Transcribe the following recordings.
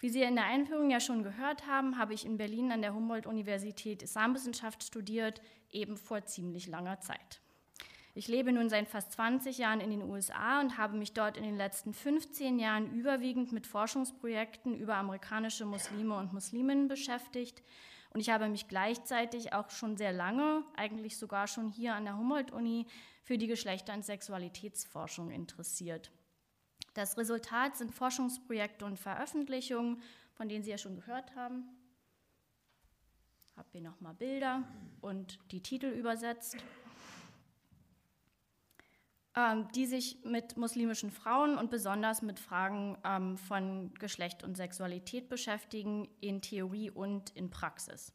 Wie Sie in der Einführung ja schon gehört haben, habe ich in Berlin an der Humboldt-Universität Islamwissenschaft studiert, eben vor ziemlich langer Zeit. Ich lebe nun seit fast 20 Jahren in den USA und habe mich dort in den letzten 15 Jahren überwiegend mit Forschungsprojekten über amerikanische Muslime und Musliminnen beschäftigt. Und ich habe mich gleichzeitig auch schon sehr lange, eigentlich sogar schon hier an der Humboldt-Uni, für die Geschlechter- und Sexualitätsforschung interessiert. Das Resultat sind Forschungsprojekte und Veröffentlichungen, von denen Sie ja schon gehört haben. Habe hier nochmal Bilder und die Titel übersetzt, ähm, die sich mit muslimischen Frauen und besonders mit Fragen ähm, von Geschlecht und Sexualität beschäftigen, in Theorie und in Praxis.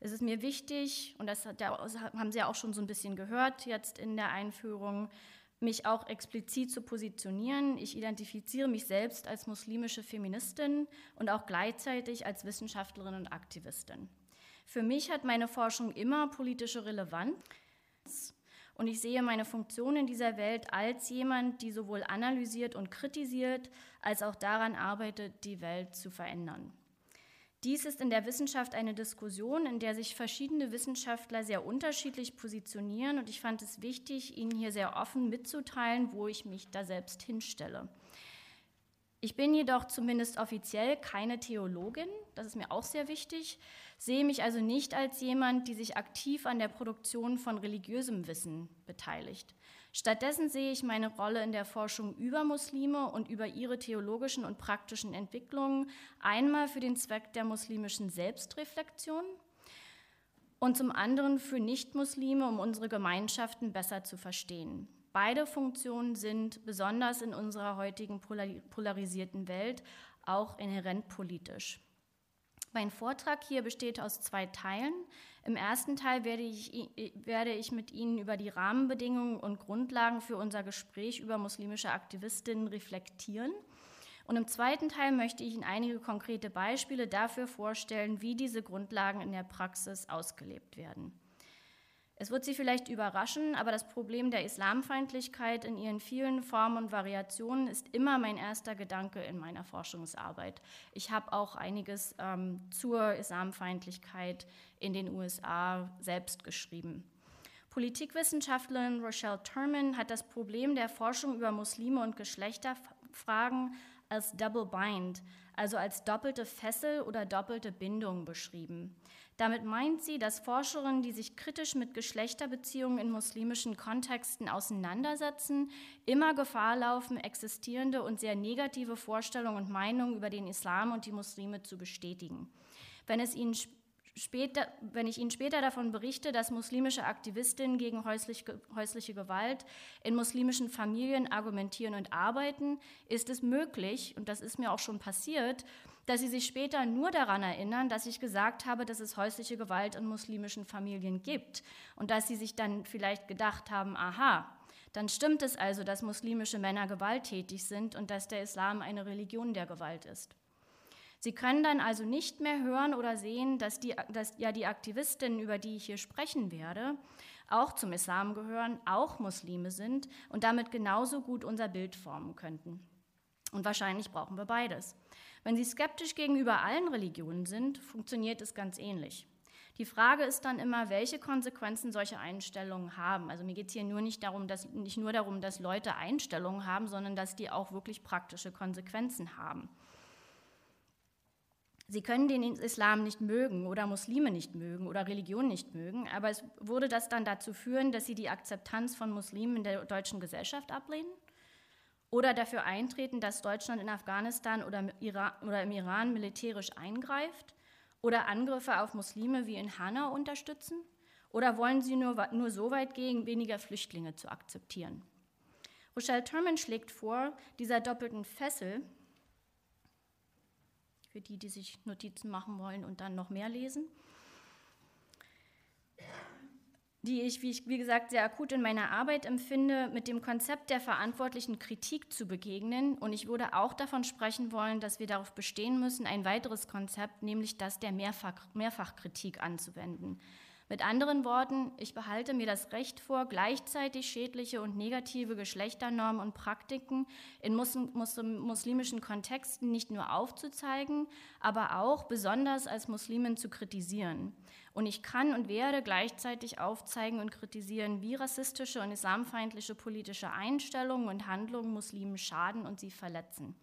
Es ist mir wichtig, und das haben Sie ja auch schon so ein bisschen gehört jetzt in der Einführung, mich auch explizit zu positionieren. Ich identifiziere mich selbst als muslimische Feministin und auch gleichzeitig als Wissenschaftlerin und Aktivistin. Für mich hat meine Forschung immer politische Relevanz und ich sehe meine Funktion in dieser Welt als jemand, die sowohl analysiert und kritisiert, als auch daran arbeitet, die Welt zu verändern. Dies ist in der Wissenschaft eine Diskussion, in der sich verschiedene Wissenschaftler sehr unterschiedlich positionieren und ich fand es wichtig, Ihnen hier sehr offen mitzuteilen, wo ich mich da selbst hinstelle. Ich bin jedoch zumindest offiziell keine Theologin, das ist mir auch sehr wichtig, sehe mich also nicht als jemand, die sich aktiv an der Produktion von religiösem Wissen beteiligt. Stattdessen sehe ich meine Rolle in der Forschung über Muslime und über ihre theologischen und praktischen Entwicklungen einmal für den Zweck der muslimischen Selbstreflexion und zum anderen für Nichtmuslime, um unsere Gemeinschaften besser zu verstehen. Beide Funktionen sind besonders in unserer heutigen polarisierten Welt auch inhärent politisch. Mein Vortrag hier besteht aus zwei Teilen. Im ersten Teil werde ich, werde ich mit Ihnen über die Rahmenbedingungen und Grundlagen für unser Gespräch über muslimische Aktivistinnen reflektieren. Und im zweiten Teil möchte ich Ihnen einige konkrete Beispiele dafür vorstellen, wie diese Grundlagen in der Praxis ausgelebt werden. Es wird Sie vielleicht überraschen, aber das Problem der Islamfeindlichkeit in ihren vielen Formen und Variationen ist immer mein erster Gedanke in meiner Forschungsarbeit. Ich habe auch einiges ähm, zur Islamfeindlichkeit in den USA selbst geschrieben. Politikwissenschaftlerin Rochelle Turman hat das Problem der Forschung über Muslime und Geschlechterfragen als Double Bind, also als doppelte Fessel oder doppelte Bindung beschrieben. Damit meint sie, dass Forscherinnen, die sich kritisch mit Geschlechterbeziehungen in muslimischen Kontexten auseinandersetzen, immer Gefahr laufen, existierende und sehr negative Vorstellungen und Meinungen über den Islam und die Muslime zu bestätigen. Wenn es ihnen Später, wenn ich Ihnen später davon berichte, dass muslimische Aktivistinnen gegen häusliche, häusliche Gewalt in muslimischen Familien argumentieren und arbeiten, ist es möglich, und das ist mir auch schon passiert, dass sie sich später nur daran erinnern, dass ich gesagt habe, dass es häusliche Gewalt in muslimischen Familien gibt und dass sie sich dann vielleicht gedacht haben, aha, dann stimmt es also, dass muslimische Männer gewalttätig sind und dass der Islam eine Religion der Gewalt ist. Sie können dann also nicht mehr hören oder sehen, dass, die, dass ja die Aktivistinnen, über die ich hier sprechen werde, auch zum Islam gehören, auch Muslime sind und damit genauso gut unser Bild formen könnten. Und wahrscheinlich brauchen wir beides. Wenn Sie skeptisch gegenüber allen Religionen sind, funktioniert es ganz ähnlich. Die Frage ist dann immer, welche Konsequenzen solche Einstellungen haben. Also mir geht es hier nur nicht, darum, dass, nicht nur darum, dass Leute Einstellungen haben, sondern dass die auch wirklich praktische Konsequenzen haben. Sie können den Islam nicht mögen oder Muslime nicht mögen oder Religion nicht mögen, aber es würde das dann dazu führen, dass sie die Akzeptanz von Muslimen in der deutschen Gesellschaft ablehnen? oder dafür eintreten, dass Deutschland in Afghanistan oder, im Iran militärisch eingreift oder Angriffe auf Muslime wie in Hanau unterstützen? Oder wollen Sie nur, nur so weit gehen, weniger Flüchtlinge zu akzeptieren? Rochelle Turman schlägt vor, dieser doppelten Fessel, für die, die sich Notizen machen wollen und dann noch mehr lesen, die ich, wie, ich, wie gesagt, sehr akut in meiner Arbeit empfinde, mit dem Konzept der verantwortlichen Kritik zu begegnen. Und ich würde auch davon sprechen wollen, dass wir darauf bestehen müssen, ein weiteres Konzept, nämlich das der Mehrfach, Mehrfachkritik anzuwenden. Mit anderen Worten, ich behalte mir das Recht vor, gleichzeitig schädliche und negative Geschlechternormen und Praktiken in muslimischen Kontexten nicht nur aufzuzeigen, aber auch besonders als Muslimin zu kritisieren. Und ich kann und werde gleichzeitig aufzeigen und kritisieren, wie rassistische und islamfeindliche politische Einstellungen und Handlungen Muslimen schaden und sie verletzen.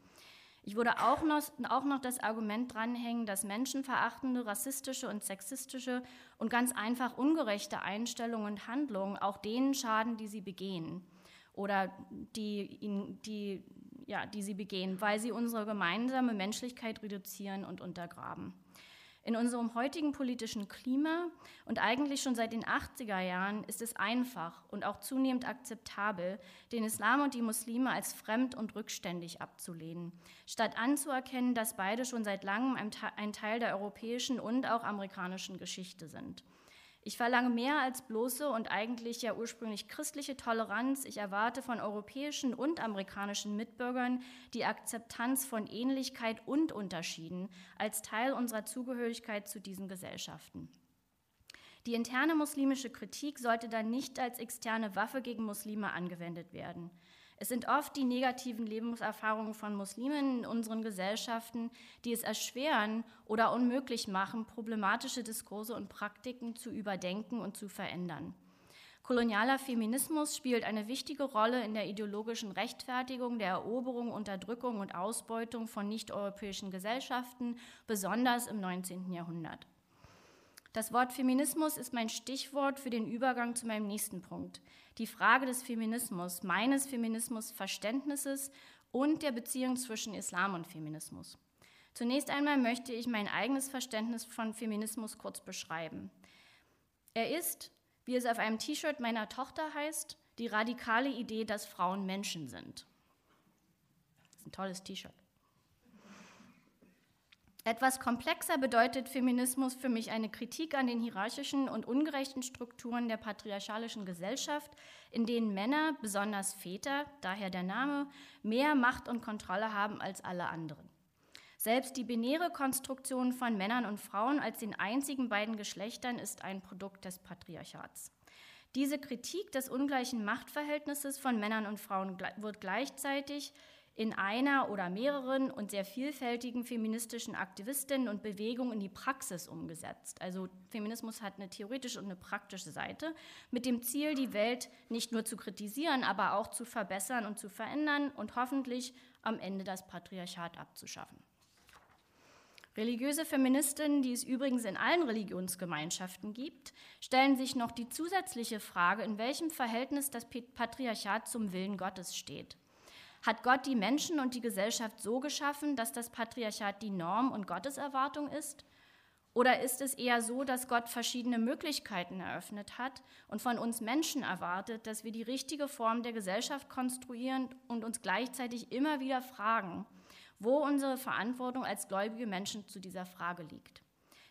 Ich würde auch noch, auch noch das Argument dranhängen, dass menschenverachtende, rassistische und sexistische und ganz einfach ungerechte Einstellungen und Handlungen auch denen schaden, die sie begehen oder die, die, ja, die sie begehen, weil sie unsere gemeinsame Menschlichkeit reduzieren und untergraben. In unserem heutigen politischen Klima und eigentlich schon seit den 80er Jahren ist es einfach und auch zunehmend akzeptabel, den Islam und die Muslime als fremd und rückständig abzulehnen, statt anzuerkennen, dass beide schon seit langem ein Teil der europäischen und auch amerikanischen Geschichte sind. Ich verlange mehr als bloße und eigentlich ja ursprünglich christliche Toleranz. Ich erwarte von europäischen und amerikanischen Mitbürgern die Akzeptanz von Ähnlichkeit und Unterschieden als Teil unserer Zugehörigkeit zu diesen Gesellschaften. Die interne muslimische Kritik sollte dann nicht als externe Waffe gegen Muslime angewendet werden. Es sind oft die negativen Lebenserfahrungen von Muslimen in unseren Gesellschaften, die es erschweren oder unmöglich machen, problematische Diskurse und Praktiken zu überdenken und zu verändern. Kolonialer Feminismus spielt eine wichtige Rolle in der ideologischen Rechtfertigung der Eroberung, Unterdrückung und Ausbeutung von nicht-europäischen Gesellschaften, besonders im 19. Jahrhundert. Das Wort Feminismus ist mein Stichwort für den Übergang zu meinem nächsten Punkt. Die Frage des Feminismus, meines Feminismusverständnisses und der Beziehung zwischen Islam und Feminismus. Zunächst einmal möchte ich mein eigenes Verständnis von Feminismus kurz beschreiben. Er ist, wie es auf einem T-Shirt meiner Tochter heißt, die radikale Idee, dass Frauen Menschen sind. Das ist ein tolles T-Shirt. Etwas komplexer bedeutet Feminismus für mich eine Kritik an den hierarchischen und ungerechten Strukturen der patriarchalischen Gesellschaft, in denen Männer, besonders Väter, daher der Name, mehr Macht und Kontrolle haben als alle anderen. Selbst die binäre Konstruktion von Männern und Frauen als den einzigen beiden Geschlechtern ist ein Produkt des Patriarchats. Diese Kritik des ungleichen Machtverhältnisses von Männern und Frauen wird gleichzeitig in einer oder mehreren und sehr vielfältigen feministischen Aktivistinnen und Bewegungen in die Praxis umgesetzt. Also Feminismus hat eine theoretische und eine praktische Seite mit dem Ziel, die Welt nicht nur zu kritisieren, aber auch zu verbessern und zu verändern und hoffentlich am Ende das Patriarchat abzuschaffen. Religiöse Feministinnen, die es übrigens in allen Religionsgemeinschaften gibt, stellen sich noch die zusätzliche Frage, in welchem Verhältnis das Patriarchat zum Willen Gottes steht. Hat Gott die Menschen und die Gesellschaft so geschaffen, dass das Patriarchat die Norm und Gotteserwartung ist? Oder ist es eher so, dass Gott verschiedene Möglichkeiten eröffnet hat und von uns Menschen erwartet, dass wir die richtige Form der Gesellschaft konstruieren und uns gleichzeitig immer wieder fragen, wo unsere Verantwortung als gläubige Menschen zu dieser Frage liegt?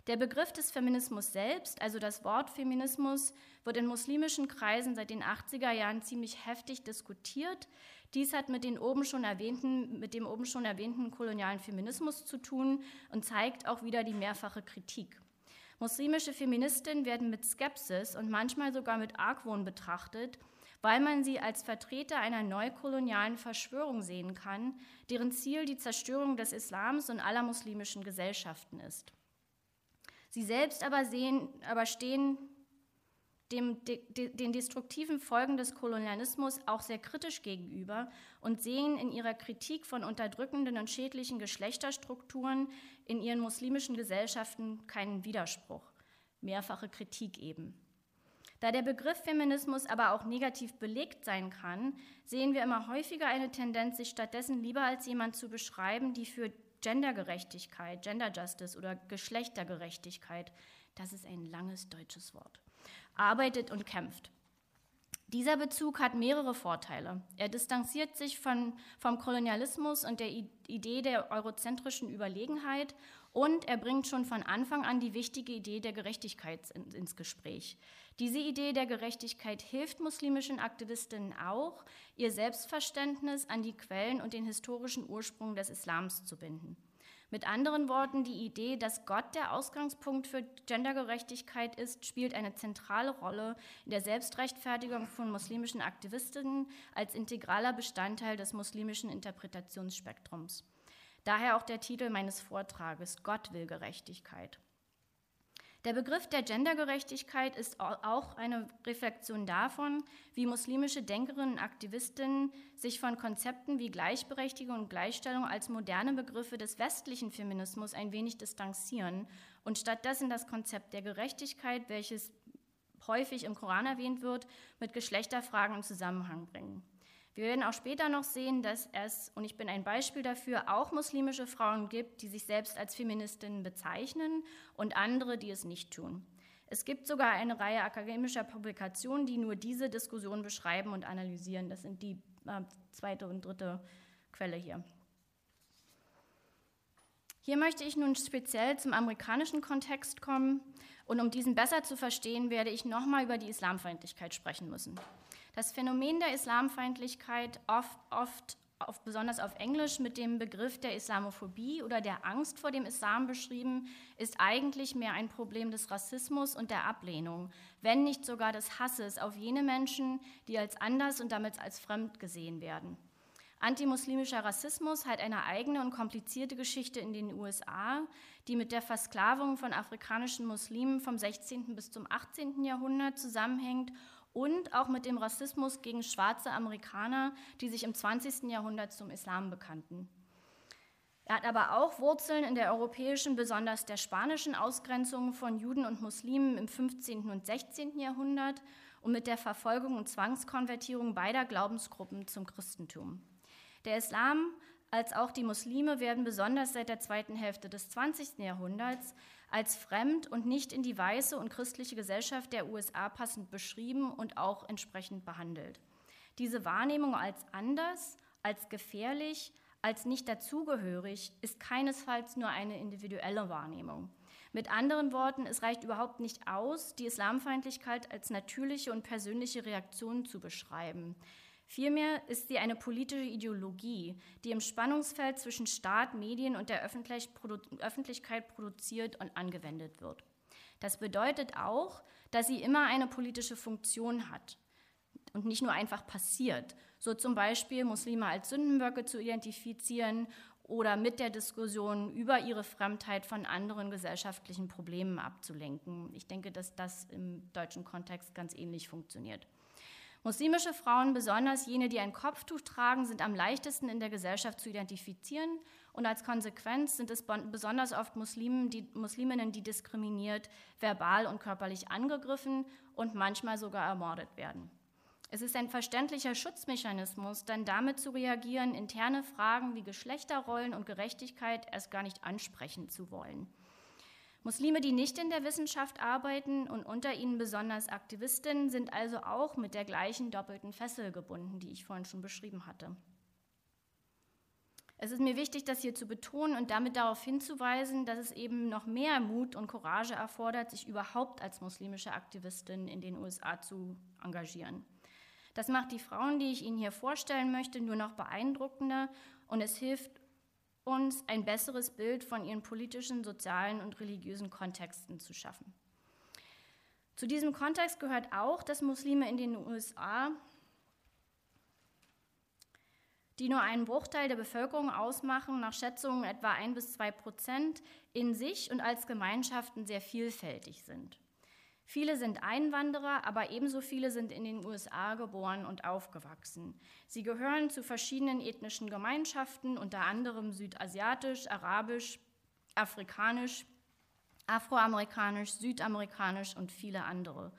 Der Begriff des Feminismus selbst, also das Wort Feminismus, wird in muslimischen Kreisen seit den 80er Jahren ziemlich heftig diskutiert. Dies hat mit, den oben schon erwähnten, mit dem oben schon erwähnten kolonialen Feminismus zu tun und zeigt auch wieder die mehrfache Kritik. Muslimische Feministinnen werden mit Skepsis und manchmal sogar mit Argwohn betrachtet, weil man sie als Vertreter einer neukolonialen Verschwörung sehen kann, deren Ziel die Zerstörung des Islams und aller muslimischen Gesellschaften ist. Sie selbst aber, sehen, aber stehen dem, de, de, den destruktiven Folgen des Kolonialismus auch sehr kritisch gegenüber und sehen in ihrer Kritik von unterdrückenden und schädlichen Geschlechterstrukturen in ihren muslimischen Gesellschaften keinen Widerspruch. Mehrfache Kritik eben. Da der Begriff Feminismus aber auch negativ belegt sein kann, sehen wir immer häufiger eine Tendenz, sich stattdessen lieber als jemand zu beschreiben, die für Gendergerechtigkeit, Gender Justice oder Geschlechtergerechtigkeit, das ist ein langes deutsches Wort, arbeitet und kämpft. Dieser Bezug hat mehrere Vorteile. Er distanziert sich von, vom Kolonialismus und der Idee der eurozentrischen Überlegenheit und er bringt schon von Anfang an die wichtige Idee der Gerechtigkeit ins Gespräch. Diese Idee der Gerechtigkeit hilft muslimischen Aktivistinnen auch, ihr Selbstverständnis an die Quellen und den historischen Ursprung des Islams zu binden. Mit anderen Worten, die Idee, dass Gott der Ausgangspunkt für Gendergerechtigkeit ist, spielt eine zentrale Rolle in der Selbstrechtfertigung von muslimischen Aktivistinnen als integraler Bestandteil des muslimischen Interpretationsspektrums. Daher auch der Titel meines Vortrages, Gott will Gerechtigkeit. Der Begriff der Gendergerechtigkeit ist auch eine Reflexion davon, wie muslimische Denkerinnen und Aktivistinnen sich von Konzepten wie Gleichberechtigung und Gleichstellung als moderne Begriffe des westlichen Feminismus ein wenig distanzieren und stattdessen das Konzept der Gerechtigkeit, welches häufig im Koran erwähnt wird, mit Geschlechterfragen in Zusammenhang bringen. Wir werden auch später noch sehen, dass es, und ich bin ein Beispiel dafür, auch muslimische Frauen gibt, die sich selbst als Feministinnen bezeichnen und andere, die es nicht tun. Es gibt sogar eine Reihe akademischer Publikationen, die nur diese Diskussion beschreiben und analysieren. Das sind die äh, zweite und dritte Quelle hier. Hier möchte ich nun speziell zum amerikanischen Kontext kommen und um diesen besser zu verstehen, werde ich nochmal über die Islamfeindlichkeit sprechen müssen. Das Phänomen der Islamfeindlichkeit, oft, oft auf, besonders auf Englisch mit dem Begriff der Islamophobie oder der Angst vor dem Islam beschrieben, ist eigentlich mehr ein Problem des Rassismus und der Ablehnung, wenn nicht sogar des Hasses auf jene Menschen, die als anders und damit als fremd gesehen werden. Antimuslimischer Rassismus hat eine eigene und komplizierte Geschichte in den USA, die mit der Versklavung von afrikanischen Muslimen vom 16. bis zum 18. Jahrhundert zusammenhängt und auch mit dem Rassismus gegen schwarze Amerikaner, die sich im 20. Jahrhundert zum Islam bekannten. Er hat aber auch Wurzeln in der europäischen, besonders der spanischen Ausgrenzung von Juden und Muslimen im 15. und 16. Jahrhundert und mit der Verfolgung und Zwangskonvertierung beider Glaubensgruppen zum Christentum. Der Islam als auch die Muslime werden besonders seit der zweiten Hälfte des 20. Jahrhunderts als fremd und nicht in die weiße und christliche Gesellschaft der USA passend beschrieben und auch entsprechend behandelt. Diese Wahrnehmung als anders, als gefährlich, als nicht dazugehörig ist keinesfalls nur eine individuelle Wahrnehmung. Mit anderen Worten, es reicht überhaupt nicht aus, die Islamfeindlichkeit als natürliche und persönliche Reaktion zu beschreiben. Vielmehr ist sie eine politische Ideologie, die im Spannungsfeld zwischen Staat, Medien und der Öffentlichkeit produziert und angewendet wird. Das bedeutet auch, dass sie immer eine politische Funktion hat und nicht nur einfach passiert, so zum Beispiel Muslime als Sündenböcke zu identifizieren oder mit der Diskussion über ihre Fremdheit von anderen gesellschaftlichen Problemen abzulenken. Ich denke, dass das im deutschen Kontext ganz ähnlich funktioniert. Muslimische Frauen, besonders jene, die ein Kopftuch tragen, sind am leichtesten in der Gesellschaft zu identifizieren und als Konsequenz sind es besonders oft Muslimen, die, Musliminnen, die diskriminiert, verbal und körperlich angegriffen und manchmal sogar ermordet werden. Es ist ein verständlicher Schutzmechanismus, dann damit zu reagieren, interne Fragen wie Geschlechterrollen und Gerechtigkeit erst gar nicht ansprechen zu wollen. Muslime, die nicht in der Wissenschaft arbeiten und unter ihnen besonders Aktivistinnen, sind also auch mit der gleichen doppelten Fessel gebunden, die ich vorhin schon beschrieben hatte. Es ist mir wichtig, das hier zu betonen und damit darauf hinzuweisen, dass es eben noch mehr Mut und Courage erfordert, sich überhaupt als muslimische Aktivistin in den USA zu engagieren. Das macht die Frauen, die ich Ihnen hier vorstellen möchte, nur noch beeindruckender und es hilft uns ein besseres Bild von ihren politischen, sozialen und religiösen Kontexten zu schaffen. Zu diesem Kontext gehört auch, dass Muslime in den USA, die nur einen Bruchteil der Bevölkerung ausmachen, nach Schätzungen etwa ein bis zwei Prozent, in sich und als Gemeinschaften sehr vielfältig sind. Viele sind Einwanderer, aber ebenso viele sind in den USA geboren und aufgewachsen. Sie gehören zu verschiedenen ethnischen Gemeinschaften, unter anderem südasiatisch, arabisch, afrikanisch, afroamerikanisch, südamerikanisch und viele andere.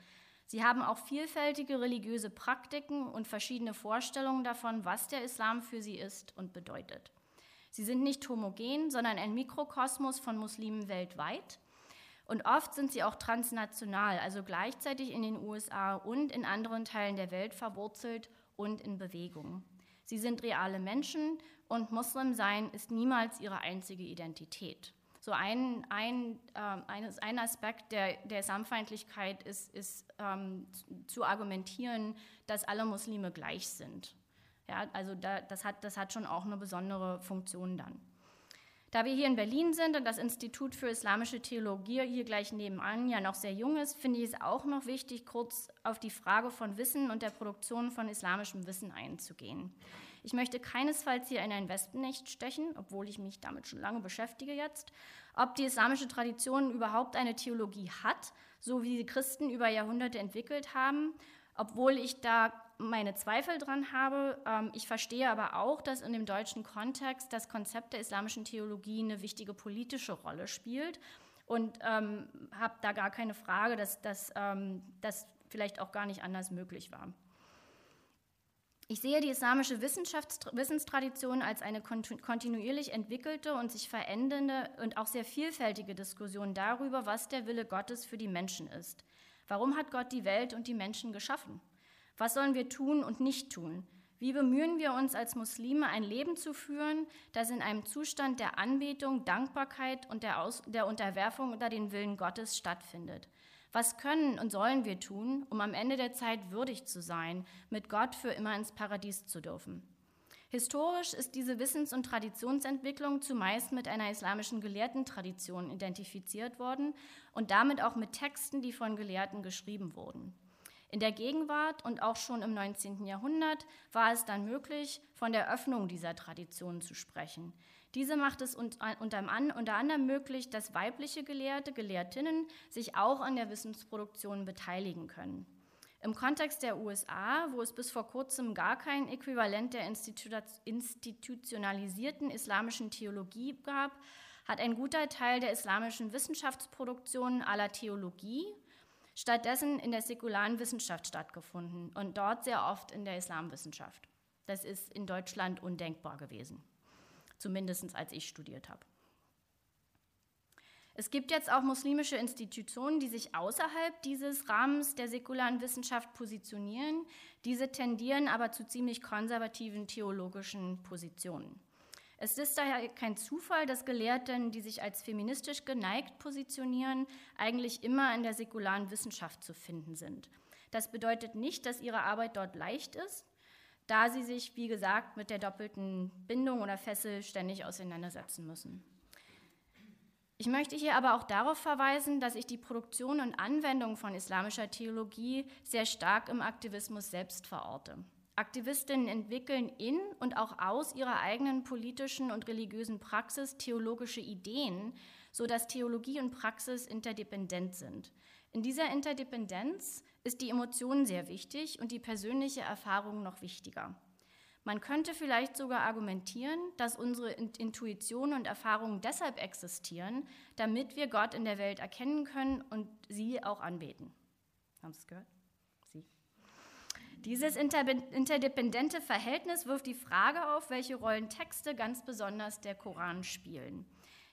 Sie haben auch vielfältige religiöse Praktiken und verschiedene Vorstellungen davon, was der Islam für sie ist und bedeutet. Sie sind nicht homogen, sondern ein Mikrokosmos von Muslimen weltweit und oft sind sie auch transnational, also gleichzeitig in den USA und in anderen Teilen der Welt verwurzelt und in Bewegung. Sie sind reale Menschen und Muslim sein ist niemals ihre einzige Identität. So ein, ein, äh, ein, Aspekt der, der Islamfeindlichkeit ist, ist ähm, zu argumentieren, dass alle Muslime gleich sind. Ja, also da, das, hat, das hat schon auch eine besondere Funktion dann. Da wir hier in Berlin sind und das Institut für Islamische Theologie hier gleich nebenan ja noch sehr jung ist, finde ich es auch noch wichtig, kurz auf die Frage von Wissen und der Produktion von islamischem Wissen einzugehen. Ich möchte keinesfalls hier in ein Wespennest stechen, obwohl ich mich damit schon lange beschäftige jetzt, ob die islamische Tradition überhaupt eine Theologie hat, so wie die Christen über Jahrhunderte entwickelt haben, obwohl ich da meine Zweifel dran habe. Ähm, ich verstehe aber auch, dass in dem deutschen Kontext das Konzept der islamischen Theologie eine wichtige politische Rolle spielt und ähm, habe da gar keine Frage, dass das ähm, vielleicht auch gar nicht anders möglich war. Ich sehe die islamische Wissenstradition als eine kontinuierlich entwickelte und sich verändernde und auch sehr vielfältige Diskussion darüber, was der Wille Gottes für die Menschen ist. Warum hat Gott die Welt und die Menschen geschaffen? Was sollen wir tun und nicht tun? Wie bemühen wir uns als Muslime, ein Leben zu führen, das in einem Zustand der Anbetung, Dankbarkeit und der, Aus der Unterwerfung unter den Willen Gottes stattfindet? Was können und sollen wir tun, um am Ende der Zeit würdig zu sein, mit Gott für immer ins Paradies zu dürfen? Historisch ist diese Wissens- und Traditionsentwicklung zumeist mit einer islamischen Gelehrtentradition identifiziert worden und damit auch mit Texten, die von Gelehrten geschrieben wurden. In der Gegenwart und auch schon im 19. Jahrhundert war es dann möglich, von der Öffnung dieser Tradition zu sprechen. Diese macht es unter, anderem möglich, dass weibliche Gelehrte, Gelehrtinnen sich auch an der Wissensproduktion beteiligen können. Im Kontext der USA, wo es bis vor kurzem gar kein Äquivalent der institutionalisierten islamischen Theologie gab, hat ein guter Teil der islamischen Wissenschaftsproduktion aller Theologie stattdessen in der säkularen Wissenschaft stattgefunden und dort sehr oft in der Islamwissenschaft. Das ist in Deutschland undenkbar gewesen, zumindest als ich studiert habe. Es gibt jetzt auch muslimische Institutionen, die sich außerhalb dieses Rahmens der säkularen Wissenschaft positionieren. Diese tendieren aber zu ziemlich konservativen theologischen Positionen. Es ist daher kein Zufall, dass Gelehrten, die sich als feministisch geneigt positionieren, eigentlich immer in der säkularen Wissenschaft zu finden sind. Das bedeutet nicht, dass ihre Arbeit dort leicht ist, da sie sich, wie gesagt, mit der doppelten Bindung oder Fessel ständig auseinandersetzen müssen. Ich möchte hier aber auch darauf verweisen, dass ich die Produktion und Anwendung von islamischer Theologie sehr stark im Aktivismus selbst verorte. Aktivistinnen entwickeln in und auch aus ihrer eigenen politischen und religiösen Praxis theologische Ideen, sodass Theologie und Praxis interdependent sind. In dieser Interdependenz ist die Emotion sehr wichtig und die persönliche Erfahrung noch wichtiger. Man könnte vielleicht sogar argumentieren, dass unsere Intuition und Erfahrungen deshalb existieren, damit wir Gott in der Welt erkennen können und sie auch anbeten. Haben Sie es gehört? Dieses interdependente Verhältnis wirft die Frage auf, welche Rollen Texte ganz besonders der Koran spielen.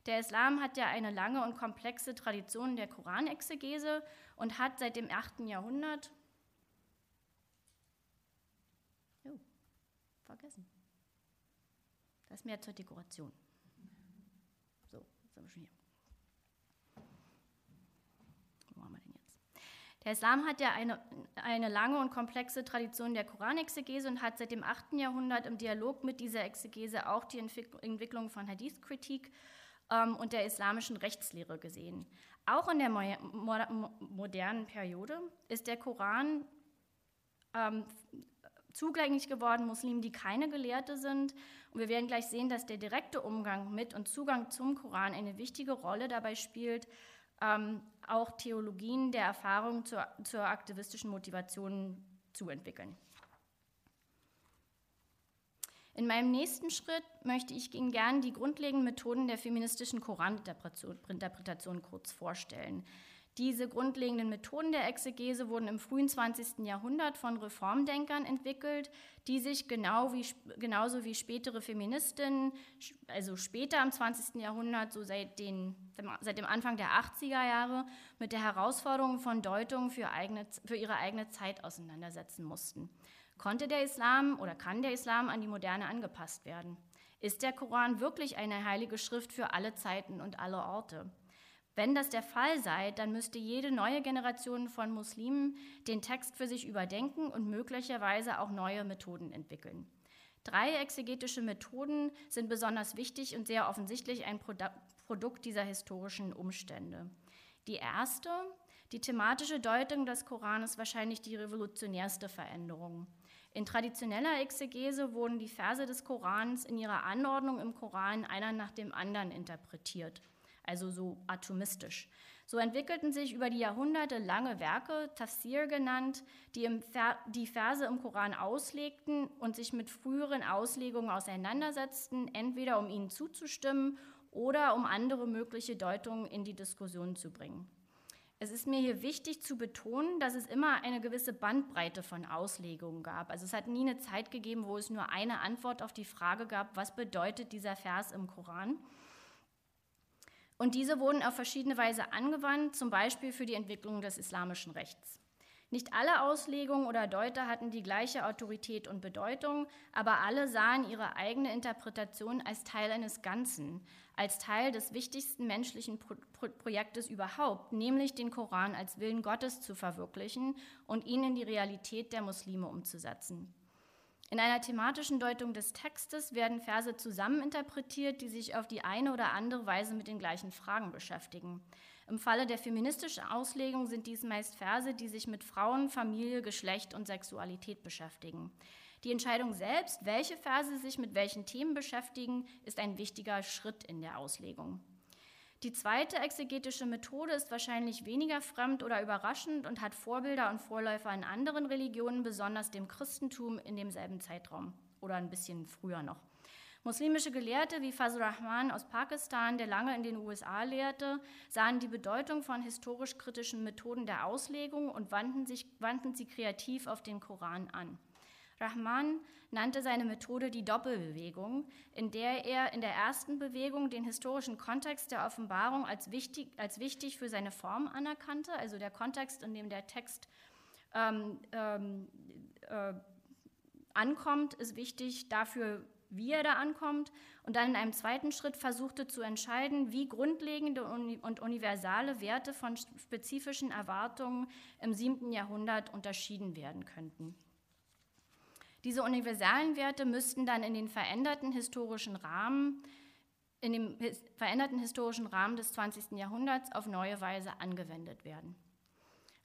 Der Islam hat ja eine lange und komplexe Tradition der Koranexegese und hat seit dem 8. Jahrhundert oh, vergessen. Das ist mehr zur Dekoration. So, jetzt sind wir schon hier. Der Islam hat ja eine, eine lange und komplexe Tradition der Koranexegese und hat seit dem 8. Jahrhundert im Dialog mit dieser Exegese auch die Entwicklung von Hadith-Kritik ähm, und der islamischen Rechtslehre gesehen. Auch in der mo mo modernen Periode ist der Koran ähm, zugänglich geworden, Muslimen, die keine Gelehrte sind. Und wir werden gleich sehen, dass der direkte Umgang mit und Zugang zum Koran eine wichtige Rolle dabei spielt, ähm, auch Theologien der Erfahrung zur, zur aktivistischen Motivation zu entwickeln. In meinem nächsten Schritt möchte ich Ihnen gerne die grundlegenden Methoden der feministischen Koraninterpretation kurz vorstellen. Diese grundlegenden Methoden der Exegese wurden im frühen 20. Jahrhundert von Reformdenkern entwickelt, die sich genau wie, genauso wie spätere Feministinnen, also später im 20. Jahrhundert, so seit, den, seit dem Anfang der 80er Jahre, mit der Herausforderung von Deutung für, eigene, für ihre eigene Zeit auseinandersetzen mussten. Konnte der Islam oder kann der Islam an die Moderne angepasst werden? Ist der Koran wirklich eine heilige Schrift für alle Zeiten und alle Orte? Wenn das der Fall sei, dann müsste jede neue Generation von Muslimen den Text für sich überdenken und möglicherweise auch neue Methoden entwickeln. Drei exegetische Methoden sind besonders wichtig und sehr offensichtlich ein Produkt dieser historischen Umstände. Die erste, die thematische Deutung des Koran ist wahrscheinlich die revolutionärste Veränderung. In traditioneller Exegese wurden die Verse des Korans in ihrer Anordnung im Koran einer nach dem anderen interpretiert, also so atomistisch. So entwickelten sich über die Jahrhunderte lange Werke, Tafsir genannt, die Ver die Verse im Koran auslegten und sich mit früheren Auslegungen auseinandersetzten, entweder um ihnen zuzustimmen oder um andere mögliche Deutungen in die Diskussion zu bringen. Es ist mir hier wichtig zu betonen, dass es immer eine gewisse Bandbreite von Auslegungen gab. Also es hat nie eine Zeit gegeben, wo es nur eine Antwort auf die Frage gab, was bedeutet dieser Vers im Koran. Und diese wurden auf verschiedene Weise angewandt, zum Beispiel für die Entwicklung des islamischen Rechts. Nicht alle Auslegungen oder Deuter hatten die gleiche Autorität und Bedeutung, aber alle sahen ihre eigene Interpretation als Teil eines Ganzen, als Teil des wichtigsten menschlichen Pro Pro Projektes überhaupt, nämlich den Koran als Willen Gottes zu verwirklichen und ihn in die Realität der Muslime umzusetzen. In einer thematischen Deutung des Textes werden Verse zusammeninterpretiert, die sich auf die eine oder andere Weise mit den gleichen Fragen beschäftigen. Im Falle der feministischen Auslegung sind dies meist Verse, die sich mit Frauen, Familie, Geschlecht und Sexualität beschäftigen. Die Entscheidung selbst, welche Verse sich mit welchen Themen beschäftigen, ist ein wichtiger Schritt in der Auslegung. Die zweite exegetische Methode ist wahrscheinlich weniger fremd oder überraschend und hat Vorbilder und Vorläufer in anderen Religionen, besonders dem Christentum in demselben Zeitraum oder ein bisschen früher noch. Muslimische Gelehrte wie Fazl Rahman aus Pakistan, der lange in den USA lehrte, sahen die Bedeutung von historisch-kritischen Methoden der Auslegung und wandten, sich, wandten sie kreativ auf den Koran an. Rahman nannte seine Methode die Doppelbewegung, in der er in der ersten Bewegung den historischen Kontext der Offenbarung als wichtig, als wichtig für seine Form anerkannte, also der Kontext, in dem der Text ähm, ähm, äh, ankommt, ist wichtig dafür, wie er da ankommt. Und dann in einem zweiten Schritt versuchte zu entscheiden, wie grundlegende und universale Werte von spezifischen Erwartungen im siebten Jahrhundert unterschieden werden könnten. Diese universalen Werte müssten dann in den veränderten historischen Rahmen, in dem veränderten historischen Rahmen des 20. Jahrhunderts auf neue Weise angewendet werden.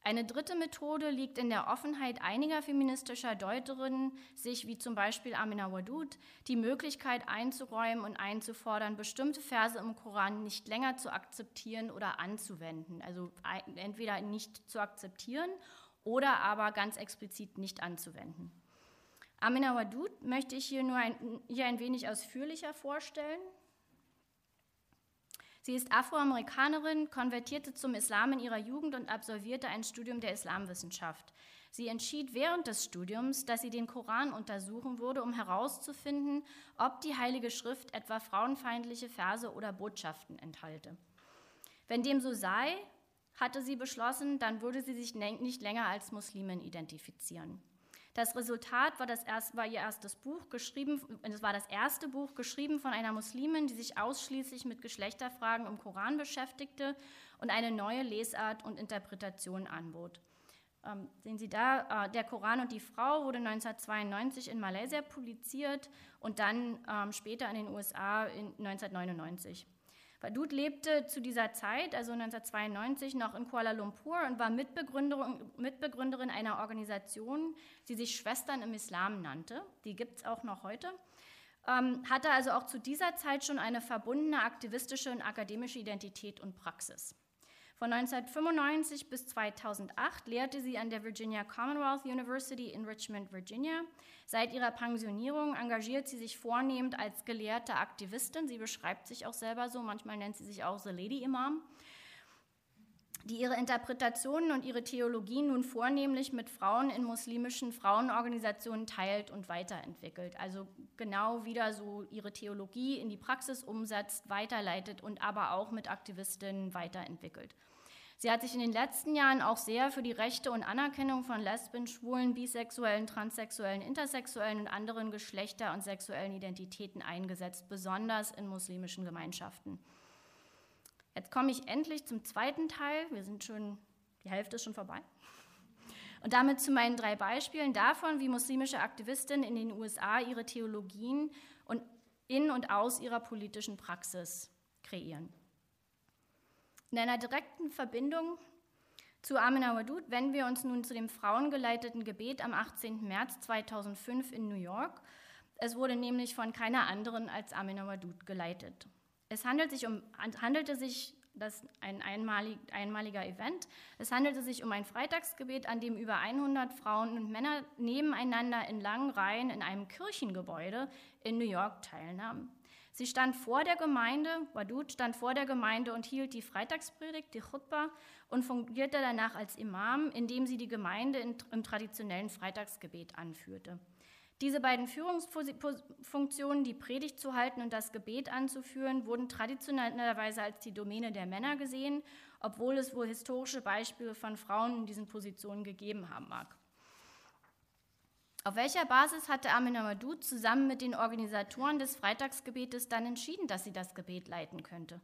Eine dritte Methode liegt in der Offenheit einiger feministischer Deuterinnen, sich wie zum Beispiel Amina Wadud die Möglichkeit einzuräumen und einzufordern, bestimmte Verse im Koran nicht länger zu akzeptieren oder anzuwenden. Also entweder nicht zu akzeptieren oder aber ganz explizit nicht anzuwenden. Amina Wadud möchte ich hier nur ein, hier ein wenig ausführlicher vorstellen. Sie ist Afroamerikanerin, konvertierte zum Islam in ihrer Jugend und absolvierte ein Studium der Islamwissenschaft. Sie entschied während des Studiums, dass sie den Koran untersuchen würde, um herauszufinden, ob die Heilige Schrift etwa frauenfeindliche Verse oder Botschaften enthalte. Wenn dem so sei, hatte sie beschlossen, dann würde sie sich nicht länger als Muslimin identifizieren. Das Resultat war, das erst, war ihr erstes Buch, geschrieben, es war das erste Buch geschrieben von einer Muslimin, die sich ausschließlich mit Geschlechterfragen im Koran beschäftigte und eine neue Lesart und Interpretation anbot. Ähm, sehen Sie da, äh, der Koran und die Frau wurde 1992 in Malaysia publiziert und dann ähm, später in den USA in 1999. Wadud lebte zu dieser Zeit, also 1992, noch in Kuala Lumpur und war Mitbegründerin, Mitbegründerin einer Organisation, die sich Schwestern im Islam nannte. Die gibt es auch noch heute. Ähm, hatte also auch zu dieser Zeit schon eine verbundene aktivistische und akademische Identität und Praxis. Von 1995 bis 2008 lehrte sie an der Virginia Commonwealth University in Richmond, Virginia. Seit ihrer Pensionierung engagiert sie sich vornehmend als gelehrte Aktivistin. Sie beschreibt sich auch selber so, manchmal nennt sie sich auch The Lady Imam, die ihre Interpretationen und ihre Theologien nun vornehmlich mit Frauen in muslimischen Frauenorganisationen teilt und weiterentwickelt. Also genau wieder so ihre Theologie in die Praxis umsetzt, weiterleitet und aber auch mit Aktivistinnen weiterentwickelt. Sie hat sich in den letzten Jahren auch sehr für die Rechte und Anerkennung von Lesben, Schwulen, Bisexuellen, Transsexuellen, Intersexuellen und anderen Geschlechter- und sexuellen Identitäten eingesetzt, besonders in muslimischen Gemeinschaften. Jetzt komme ich endlich zum zweiten Teil. Wir sind schon, die Hälfte ist schon vorbei. Und damit zu meinen drei Beispielen davon, wie muslimische Aktivistinnen in den USA ihre Theologien und in und aus ihrer politischen Praxis kreieren. In einer direkten Verbindung zu Amina Wadud wenden wir uns nun zu dem frauengeleiteten Gebet am 18. März 2005 in New York. Es wurde nämlich von keiner anderen als Amina Wadud geleitet. Es handelt sich um, handelte sich das ein einmalig, einmaliger Event. Es handelte sich um ein Freitagsgebet, an dem über 100 Frauen und Männer nebeneinander in langen Reihen in einem Kirchengebäude in New York teilnahmen. Sie stand vor der Gemeinde, Wadud stand vor der Gemeinde und hielt die Freitagspredigt, die Chutbah, und fungierte danach als Imam, indem sie die Gemeinde im traditionellen Freitagsgebet anführte. Diese beiden Führungsfunktionen, die Predigt zu halten und das Gebet anzuführen, wurden traditionellerweise als die Domäne der Männer gesehen, obwohl es wohl historische Beispiele von Frauen in diesen Positionen gegeben haben mag. Auf welcher Basis hatte Amina Madud zusammen mit den Organisatoren des Freitagsgebetes dann entschieden, dass sie das Gebet leiten könnte?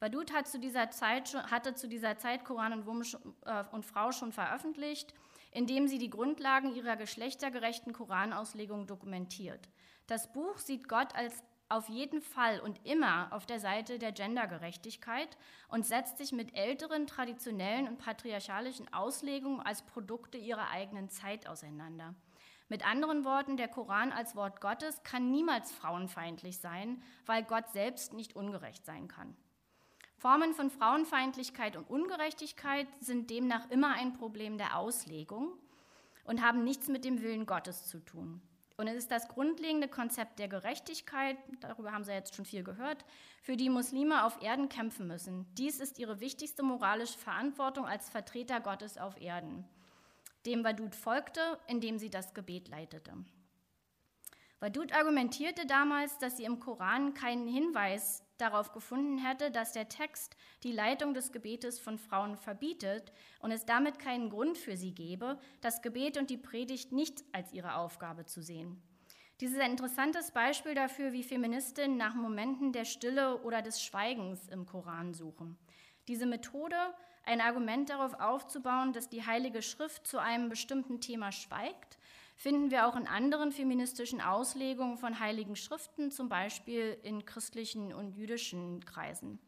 Wadud hat zu dieser Zeit, hatte zu dieser Zeit Koran und, Wum äh, und Frau schon veröffentlicht indem sie die Grundlagen ihrer geschlechtergerechten Koranauslegung dokumentiert. Das Buch sieht Gott als auf jeden Fall und immer auf der Seite der Gendergerechtigkeit und setzt sich mit älteren, traditionellen und patriarchalischen Auslegungen als Produkte ihrer eigenen Zeit auseinander. Mit anderen Worten, der Koran als Wort Gottes kann niemals frauenfeindlich sein, weil Gott selbst nicht ungerecht sein kann. Formen von Frauenfeindlichkeit und Ungerechtigkeit sind demnach immer ein Problem der Auslegung und haben nichts mit dem Willen Gottes zu tun. Und es ist das grundlegende Konzept der Gerechtigkeit, darüber haben Sie jetzt schon viel gehört, für die Muslime auf Erden kämpfen müssen. Dies ist ihre wichtigste moralische Verantwortung als Vertreter Gottes auf Erden, dem Wadud folgte, indem sie das Gebet leitete. Wadud argumentierte damals, dass sie im Koran keinen Hinweis darauf gefunden hätte, dass der Text die Leitung des Gebetes von Frauen verbietet und es damit keinen Grund für sie gebe, das Gebet und die Predigt nicht als ihre Aufgabe zu sehen. Dies ist ein interessantes Beispiel dafür, wie Feministinnen nach Momenten der Stille oder des Schweigens im Koran suchen. Diese Methode, ein Argument darauf aufzubauen, dass die Heilige Schrift zu einem bestimmten Thema schweigt, finden wir auch in anderen feministischen Auslegungen von heiligen Schriften, zum Beispiel in christlichen und jüdischen Kreisen.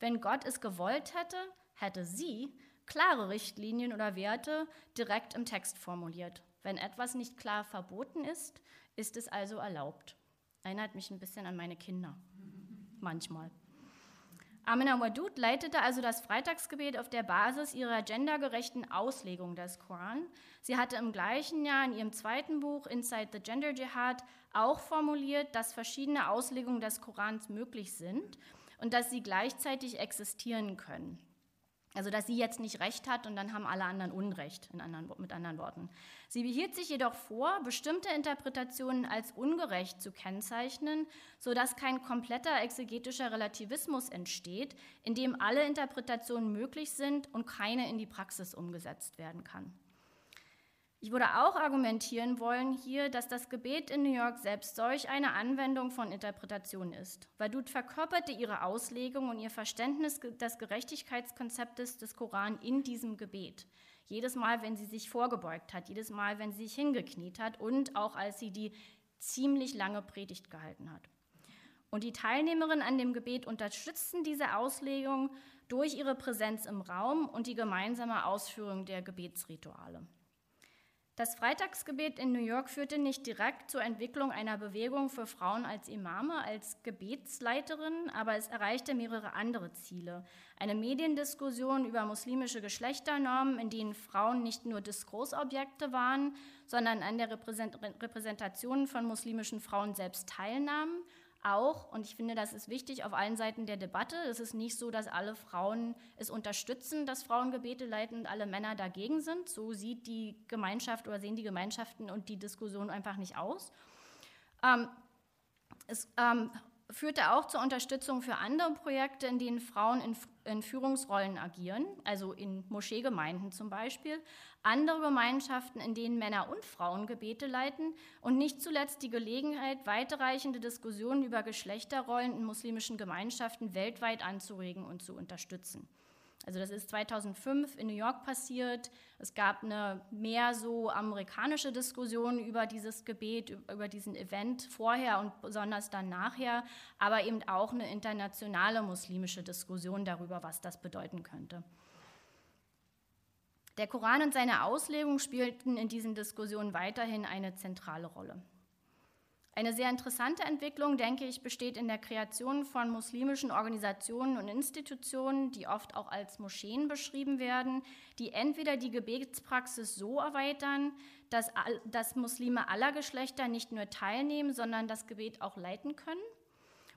Wenn Gott es gewollt hätte, hätte sie klare Richtlinien oder Werte direkt im Text formuliert. Wenn etwas nicht klar verboten ist, ist es also erlaubt. Erinnert mich ein bisschen an meine Kinder. Manchmal. Amina Wadud leitete also das Freitagsgebet auf der Basis ihrer gendergerechten Auslegung des Koran. Sie hatte im gleichen Jahr in ihrem zweiten Buch Inside the Gender Jihad auch formuliert, dass verschiedene Auslegungen des Korans möglich sind und dass sie gleichzeitig existieren können. Also dass sie jetzt nicht recht hat und dann haben alle anderen Unrecht, anderen, mit anderen Worten. Sie behielt sich jedoch vor, bestimmte Interpretationen als ungerecht zu kennzeichnen, sodass kein kompletter exegetischer Relativismus entsteht, in dem alle Interpretationen möglich sind und keine in die Praxis umgesetzt werden kann. Ich würde auch argumentieren wollen hier, dass das Gebet in New York selbst solch eine Anwendung von Interpretation ist. Wadud verkörperte ihre Auslegung und ihr Verständnis des Gerechtigkeitskonzeptes des Koran in diesem Gebet. Jedes Mal, wenn sie sich vorgebeugt hat, jedes Mal, wenn sie sich hingekniet hat und auch als sie die ziemlich lange Predigt gehalten hat. Und die Teilnehmerinnen an dem Gebet unterstützten diese Auslegung durch ihre Präsenz im Raum und die gemeinsame Ausführung der Gebetsrituale. Das Freitagsgebet in New York führte nicht direkt zur Entwicklung einer Bewegung für Frauen als Imame, als Gebetsleiterin, aber es erreichte mehrere andere Ziele. Eine Mediendiskussion über muslimische Geschlechternormen, in denen Frauen nicht nur Diskursobjekte waren, sondern an der Repräsentation von muslimischen Frauen selbst teilnahmen auch, und ich finde, das ist wichtig auf allen Seiten der Debatte, es ist nicht so, dass alle Frauen es unterstützen, dass Frauen Gebete leiten und alle Männer dagegen sind. So sieht die Gemeinschaft oder sehen die Gemeinschaften und die Diskussion einfach nicht aus. Ähm, es ähm, führte auch zur Unterstützung für andere Projekte, in denen Frauen in, in Führungsrollen agieren, also in Moscheegemeinden zum Beispiel, andere Gemeinschaften, in denen Männer und Frauen Gebete leiten und nicht zuletzt die Gelegenheit, weiterreichende Diskussionen über Geschlechterrollen in muslimischen Gemeinschaften weltweit anzuregen und zu unterstützen. Also das ist 2005 in New York passiert. Es gab eine mehr so amerikanische Diskussion über dieses Gebet, über diesen Event vorher und besonders dann nachher, aber eben auch eine internationale muslimische Diskussion darüber, was das bedeuten könnte. Der Koran und seine Auslegung spielten in diesen Diskussionen weiterhin eine zentrale Rolle. Eine sehr interessante Entwicklung, denke ich, besteht in der Kreation von muslimischen Organisationen und Institutionen, die oft auch als Moscheen beschrieben werden, die entweder die Gebetspraxis so erweitern, dass, dass Muslime aller Geschlechter nicht nur teilnehmen, sondern das Gebet auch leiten können,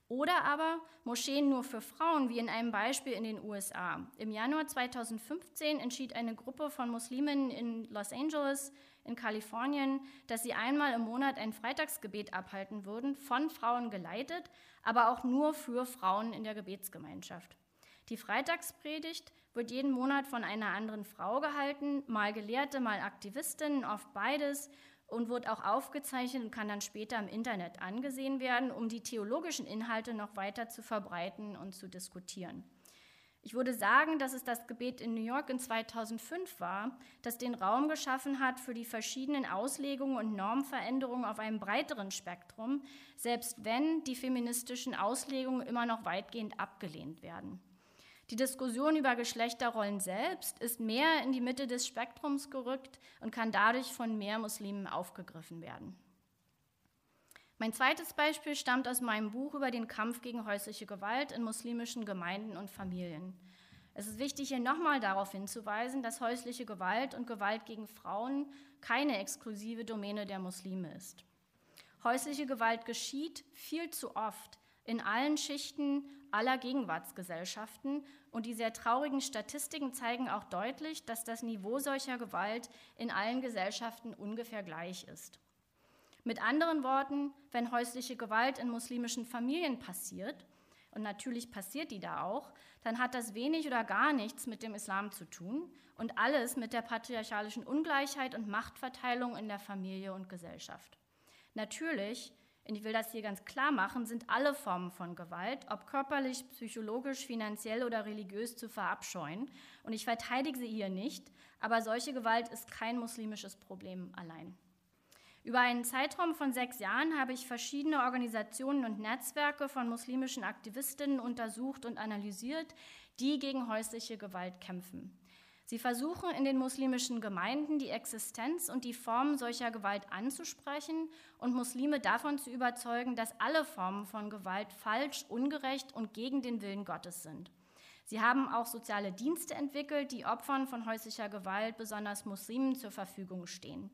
oder aber Moscheen nur für Frauen, wie in einem Beispiel in den USA. Im Januar 2015 entschied eine Gruppe von Muslimen in Los Angeles, in Kalifornien, dass sie einmal im Monat ein Freitagsgebet abhalten würden, von Frauen geleitet, aber auch nur für Frauen in der Gebetsgemeinschaft. Die Freitagspredigt wird jeden Monat von einer anderen Frau gehalten, mal Gelehrte, mal Aktivistin, oft beides und wird auch aufgezeichnet und kann dann später im Internet angesehen werden, um die theologischen Inhalte noch weiter zu verbreiten und zu diskutieren. Ich würde sagen, dass es das Gebet in New York in 2005 war, das den Raum geschaffen hat für die verschiedenen Auslegungen und Normveränderungen auf einem breiteren Spektrum, selbst wenn die feministischen Auslegungen immer noch weitgehend abgelehnt werden. Die Diskussion über Geschlechterrollen selbst ist mehr in die Mitte des Spektrums gerückt und kann dadurch von mehr Muslimen aufgegriffen werden. Mein zweites Beispiel stammt aus meinem Buch über den Kampf gegen häusliche Gewalt in muslimischen Gemeinden und Familien. Es ist wichtig, hier nochmal darauf hinzuweisen, dass häusliche Gewalt und Gewalt gegen Frauen keine exklusive Domäne der Muslime ist. Häusliche Gewalt geschieht viel zu oft in allen Schichten aller Gegenwartsgesellschaften und die sehr traurigen Statistiken zeigen auch deutlich, dass das Niveau solcher Gewalt in allen Gesellschaften ungefähr gleich ist. Mit anderen Worten, wenn häusliche Gewalt in muslimischen Familien passiert, und natürlich passiert die da auch, dann hat das wenig oder gar nichts mit dem Islam zu tun und alles mit der patriarchalischen Ungleichheit und Machtverteilung in der Familie und Gesellschaft. Natürlich, und ich will das hier ganz klar machen, sind alle Formen von Gewalt, ob körperlich, psychologisch, finanziell oder religiös, zu verabscheuen. Und ich verteidige sie hier nicht, aber solche Gewalt ist kein muslimisches Problem allein. Über einen Zeitraum von sechs Jahren habe ich verschiedene Organisationen und Netzwerke von muslimischen Aktivistinnen untersucht und analysiert, die gegen häusliche Gewalt kämpfen. Sie versuchen in den muslimischen Gemeinden die Existenz und die Formen solcher Gewalt anzusprechen und Muslime davon zu überzeugen, dass alle Formen von Gewalt falsch, ungerecht und gegen den Willen Gottes sind. Sie haben auch soziale Dienste entwickelt, die Opfern von häuslicher Gewalt, besonders Muslimen, zur Verfügung stehen.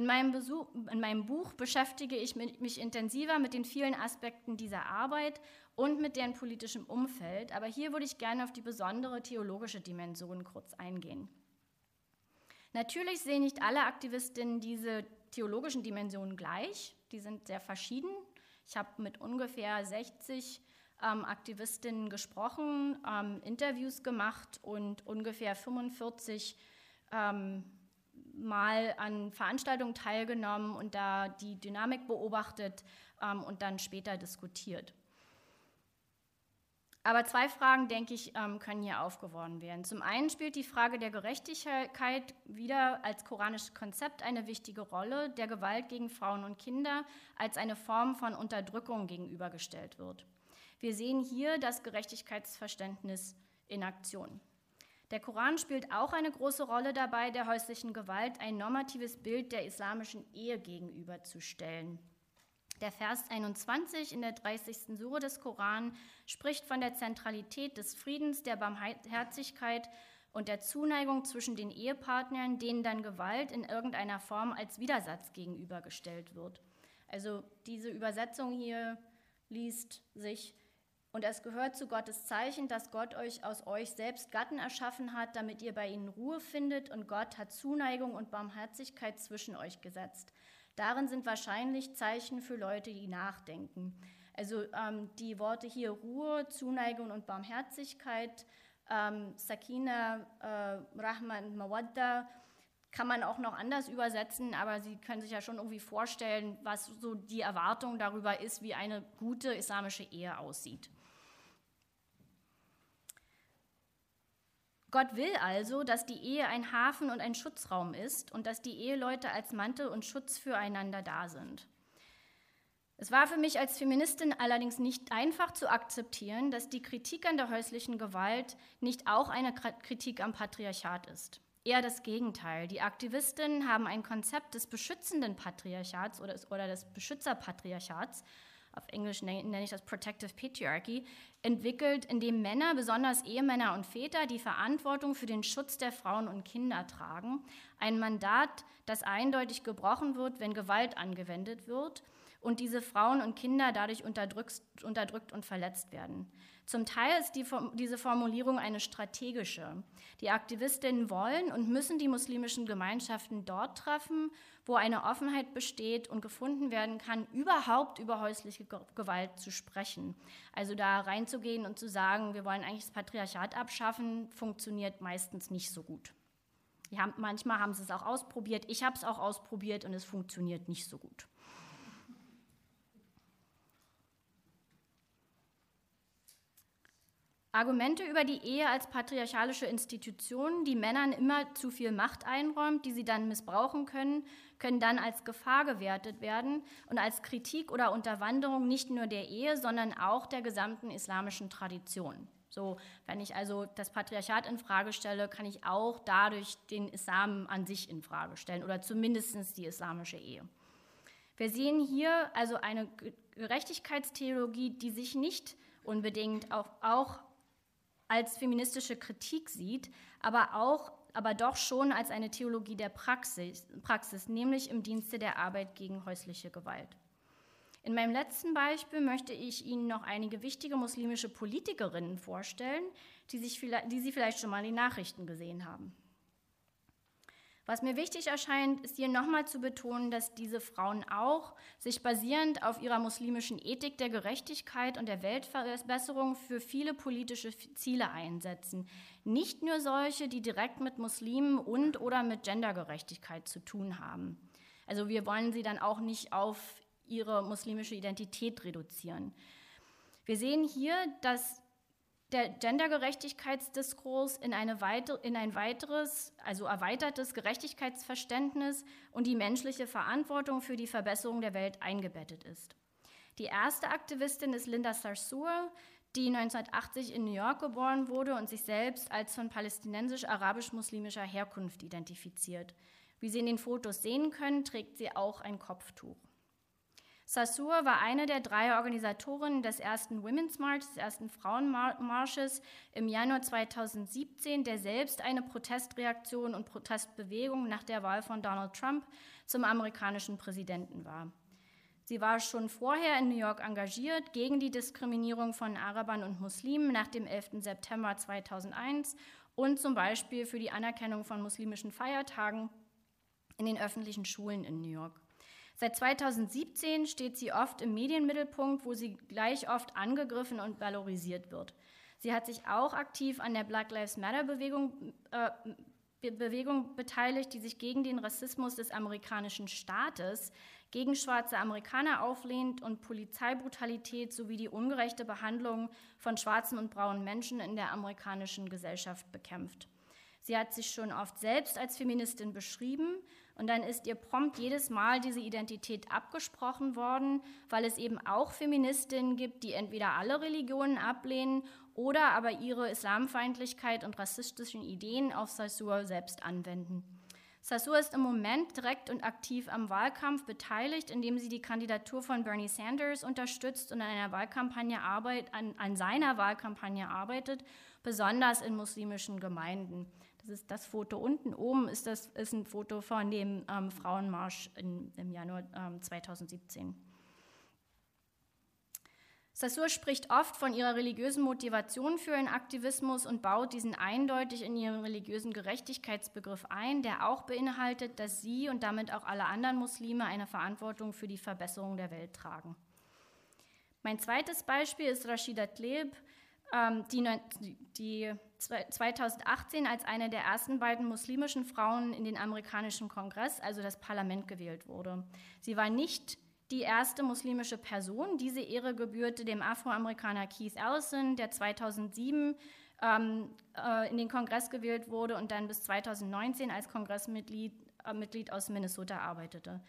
In meinem, Besuch, in meinem, Buch beschäftige ich mich intensiver mit den vielen Aspekten dieser Arbeit und mit deren politischem Umfeld, aber hier würde ich gerne auf die besondere theologische Dimension kurz eingehen. Natürlich sehen nicht alle Aktivistinnen diese theologischen Dimensionen gleich, die sind sehr verschieden. Ich habe mit ungefähr 60 ähm, Aktivistinnen gesprochen, ähm, Interviews gemacht und ungefähr 45 ähm, mal an Veranstaltungen teilgenommen und da die Dynamik beobachtet ähm, und dann später diskutiert. Aber zwei Fragen, denke ich, ähm, können hier aufgeworfen werden. Zum einen spielt die Frage der Gerechtigkeit wieder als koranisches Konzept eine wichtige Rolle, der Gewalt gegen Frauen und Kinder als eine Form von Unterdrückung gegenübergestellt wird. Wir sehen hier das Gerechtigkeitsverständnis in Aktion. Der Koran spielt auch eine große Rolle dabei, der häuslichen Gewalt ein normatives Bild der islamischen Ehe gegenüberzustellen. Der Vers 21 in der 30. Sure des Koran spricht von der Zentralität des Friedens, der Barmherzigkeit und der Zuneigung zwischen den Ehepartnern, denen dann Gewalt in irgendeiner Form als Widersatz gegenübergestellt wird. Also diese Übersetzung hier liest sich und es gehört zu Gottes Zeichen, dass Gott euch aus euch selbst Gatten erschaffen hat, damit ihr bei ihnen Ruhe findet. Und Gott hat Zuneigung und Barmherzigkeit zwischen euch gesetzt. Darin sind wahrscheinlich Zeichen für Leute, die nachdenken. Also ähm, die Worte hier Ruhe, Zuneigung und Barmherzigkeit, ähm, Sakina, äh, Rahman, Mawadda, kann man auch noch anders übersetzen, aber Sie können sich ja schon irgendwie vorstellen, was so die Erwartung darüber ist, wie eine gute islamische Ehe aussieht. Gott will also, dass die Ehe ein Hafen und ein Schutzraum ist und dass die Eheleute als Mantel und Schutz füreinander da sind. Es war für mich als Feministin allerdings nicht einfach zu akzeptieren, dass die Kritik an der häuslichen Gewalt nicht auch eine Kritik am Patriarchat ist. Eher das Gegenteil. Die Aktivistinnen haben ein Konzept des beschützenden Patriarchats oder, des Beschützerpatriarchats, auf Englisch nenne ich das Protective Patriarchy, entwickelt, in dem Männer, besonders Ehemänner und Väter, die Verantwortung für den Schutz der Frauen und Kinder tragen. Ein Mandat, das eindeutig gebrochen wird, wenn Gewalt angewendet wird und diese Frauen und Kinder dadurch unterdrückt, unterdrückt und verletzt werden. Zum Teil ist die, diese Formulierung eine strategische. Die Aktivistinnen wollen und müssen die muslimischen Gemeinschaften dort treffen, wo eine Offenheit besteht und gefunden werden kann, überhaupt über häusliche Gewalt zu sprechen. Also da reinzugehen und zu sagen, wir wollen eigentlich das Patriarchat abschaffen, funktioniert meistens nicht so gut. Haben, manchmal haben sie es auch ausprobiert. Ich habe es auch ausprobiert und es funktioniert nicht so gut. Argumente über die Ehe als patriarchalische Institution, die Männern immer zu viel Macht einräumt, die sie dann missbrauchen können, können dann als Gefahr gewertet werden und als Kritik oder Unterwanderung nicht nur der Ehe, sondern auch der gesamten islamischen Tradition. So, wenn ich also das Patriarchat in Frage stelle, kann ich auch dadurch den Islam an sich in Frage stellen oder zumindest die islamische Ehe. Wir sehen hier also eine Gerechtigkeitstheologie, die sich nicht unbedingt auch, auch als feministische Kritik sieht, aber auch aber doch schon als eine Theologie der Praxis, Praxis, nämlich im Dienste der Arbeit gegen häusliche Gewalt. In meinem letzten Beispiel möchte ich Ihnen noch einige wichtige muslimische Politikerinnen vorstellen, die, sich, die Sie vielleicht schon mal in den Nachrichten gesehen haben. Was mir wichtig erscheint, ist hier nochmal zu betonen, dass diese Frauen auch sich basierend auf ihrer muslimischen Ethik der Gerechtigkeit und der Weltverbesserung für viele politische Ziele einsetzen. Nicht nur solche, die direkt mit Muslimen und oder mit Gendergerechtigkeit zu tun haben. Also wir wollen sie dann auch nicht auf ihre muslimische Identität reduzieren. Wir sehen hier, dass der Gendergerechtigkeitsdiskurs in, eine weite, in ein weiteres, also erweitertes Gerechtigkeitsverständnis und die menschliche Verantwortung für die Verbesserung der Welt eingebettet ist. Die erste Aktivistin ist Linda Sarsour, die 1980 in New York geboren wurde und sich selbst als von palästinensisch-arabisch-muslimischer Herkunft identifiziert. Wie Sie in den Fotos sehen können, trägt sie auch ein Kopftuch. Sassur war eine der drei Organisatorinnen des ersten Women's March, des ersten Frauenmarsches im Januar 2017, der selbst eine Protestreaktion und Protestbewegung nach der Wahl von Donald Trump zum amerikanischen Präsidenten war. Sie war schon vorher in New York engagiert gegen die Diskriminierung von Arabern und Muslimen nach dem 11. September 2001 und zum Beispiel für die Anerkennung von muslimischen Feiertagen in den öffentlichen Schulen in New York. Seit 2017 steht sie oft im Medienmittelpunkt, wo sie gleich oft angegriffen und valorisiert wird. Sie hat sich auch aktiv an der Black Lives Matter Bewegung, äh, Bewegung beteiligt, die sich gegen den Rassismus des amerikanischen Staates, gegen schwarze Amerikaner auflehnt und Polizeibrutalität sowie die ungerechte Behandlung von schwarzen und braunen Menschen in der amerikanischen Gesellschaft bekämpft. Sie hat sich schon oft selbst als Feministin beschrieben und dann ist ihr prompt jedes Mal diese Identität abgesprochen worden, weil es eben auch Feministinnen gibt, die entweder alle Religionen ablehnen oder aber ihre Islamfeindlichkeit und rassistischen Ideen auf Sassur selbst anwenden. Sassur ist im Moment direkt und aktiv am Wahlkampf beteiligt, indem sie die Kandidatur von Bernie Sanders unterstützt und an einer Wahlkampagne arbeit, an, an seiner Wahlkampagne arbeitet, besonders in muslimischen Gemeinden. Das ist das Foto unten. Oben ist, das, ist ein Foto von dem ähm, Frauenmarsch in, im Januar ähm, 2017. Sassur spricht oft von ihrer religiösen Motivation für ihren Aktivismus und baut diesen eindeutig in ihren religiösen Gerechtigkeitsbegriff ein, der auch beinhaltet, dass sie und damit auch alle anderen Muslime eine Verantwortung für die Verbesserung der Welt tragen. Mein zweites Beispiel ist Rashida Tleb, ähm, die, die 2018 als eine der ersten beiden muslimischen Frauen in den amerikanischen Kongress, also das Parlament, gewählt wurde. Sie war nicht die erste muslimische Person. Diese Ehre gebührte dem Afroamerikaner Keith Ellison, der 2007 ähm, äh, in den Kongress gewählt wurde und dann bis 2019 als Kongressmitglied äh, Mitglied aus Minnesota arbeitete.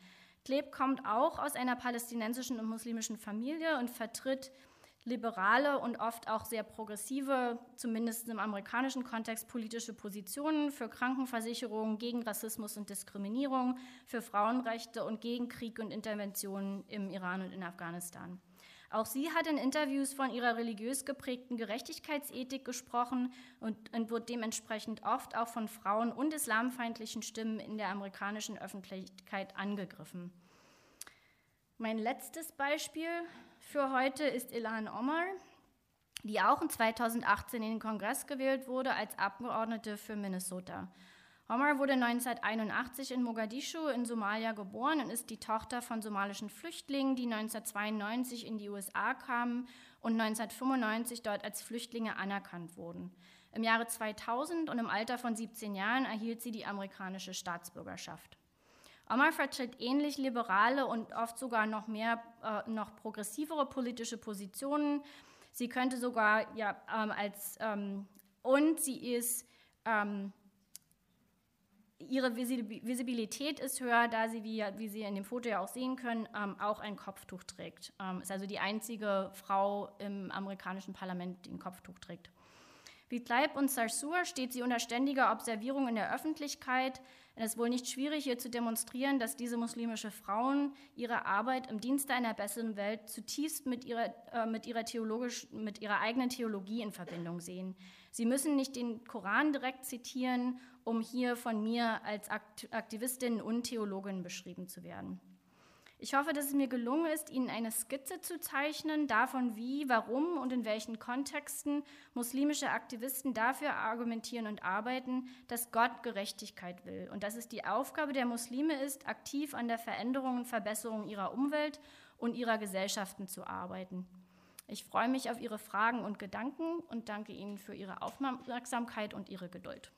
Kleb kommt auch aus einer palästinensischen und muslimischen Familie und vertritt liberale und oft auch sehr progressive, zumindest im amerikanischen Kontext, politische Positionen für Krankenversicherung, gegen Rassismus und Diskriminierung, für Frauenrechte und gegen Krieg und Interventionen im Iran und in Afghanistan. Auch sie hat in Interviews von ihrer religiös geprägten Gerechtigkeitsethik gesprochen und, und wird dementsprechend oft auch von Frauen und islamfeindlichen Stimmen in der amerikanischen Öffentlichkeit angegriffen. Mein letztes Beispiel für heute ist Ilan Omar, die auch in 2018 in den Kongress gewählt wurde als Abgeordnete für Minnesota. Omar wurde 1981 in Mogadischu in Somalia geboren und ist die Tochter von somalischen Flüchtlingen, die 1992 in die USA kamen und 1995 dort als Flüchtlinge anerkannt wurden. Im Jahre 2000 und im Alter von 17 Jahren erhielt sie die amerikanische Staatsbürgerschaft. Omar vertritt ähnlich liberale und oft sogar noch mehr, äh, noch progressivere politische Positionen. Sie könnte sogar ja ähm, als ähm, und sie ist ähm, ihre Visibilität ist höher, da sie, wie, wie Sie in dem Foto ja auch sehen können, ähm, auch ein Kopftuch trägt. Ähm, ist also die einzige Frau im amerikanischen Parlament, die ein Kopftuch trägt. Wie Tlaib und Sarsour steht sie unter ständiger Observierung in der Öffentlichkeit. Es ist wohl nicht schwierig, hier zu demonstrieren, dass diese muslimische Frauen ihre Arbeit im Dienste einer besseren Welt zutiefst mit ihrer, äh, mit ihrer, theologisch, mit ihrer eigenen Theologie in Verbindung sehen. Sie müssen nicht den Koran direkt zitieren, um hier von mir als Aktivistin und Theologin beschrieben zu werden. Ich hoffe, dass es mir gelungen ist, Ihnen eine Skizze zu zeichnen davon, wie, warum und in welchen Kontexten muslimische Aktivisten dafür argumentieren und arbeiten, dass Gott Gerechtigkeit will und dass es die Aufgabe der Muslime ist, aktiv an der Veränderung und Verbesserung ihrer Umwelt und ihrer Gesellschaften zu arbeiten. Ich freue mich auf Ihre Fragen und Gedanken und danke Ihnen für Ihre Aufmerksamkeit und Ihre Geduld.